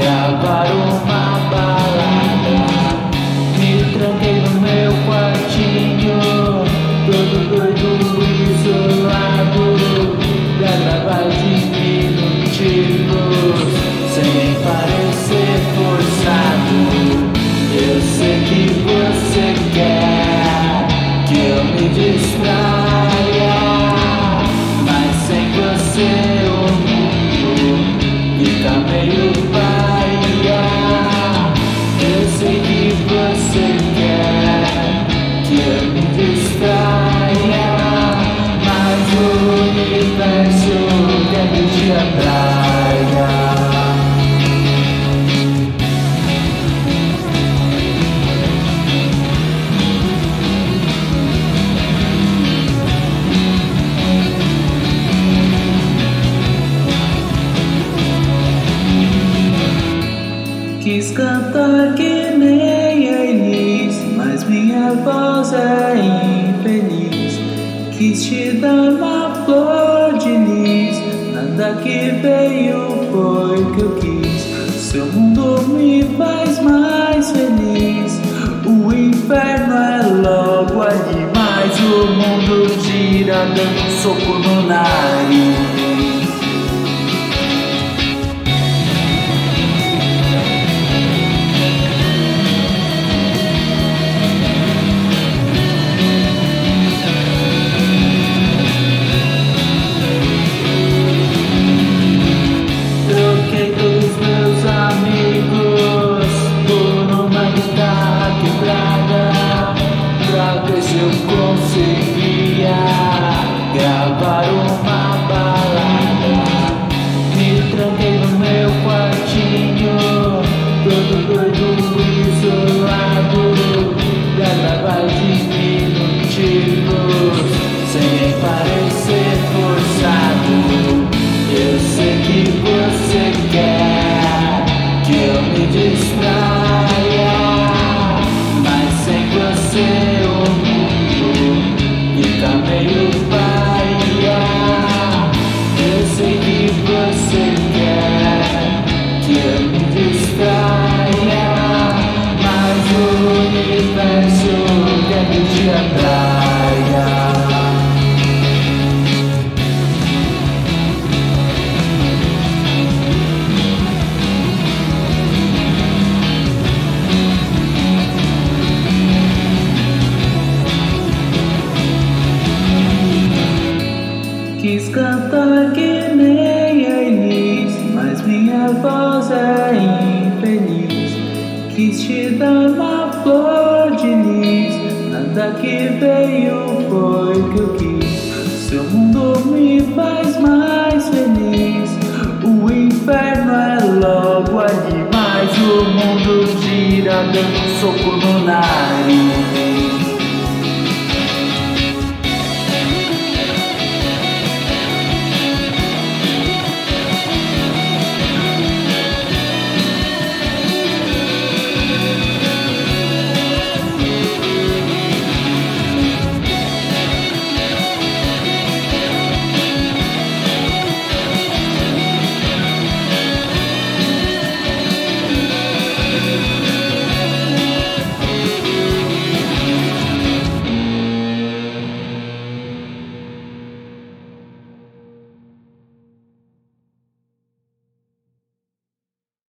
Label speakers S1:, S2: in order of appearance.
S1: gravar uma balada. Me tranquei no meu quartinho, todo doido, isolado. Gravava diminutivos, sem parecer forçado. Eu sei que Quis cantar que nem é eles, mas minha voz é infeliz. Quis te dar uma flor de lis, nada que veio foi que eu quis. Seu mundo me faz mais feliz. O inferno é logo ali, mas o mundo gira dando um soco no nariz. Quis cantar que nem a Elis, mas minha voz é infeliz. Quis te dar uma flor de lis, nada que veio foi que eu quis. Seu mundo me faz mais feliz. O inferno é logo ali, mas o mundo gira dando soco no nariz.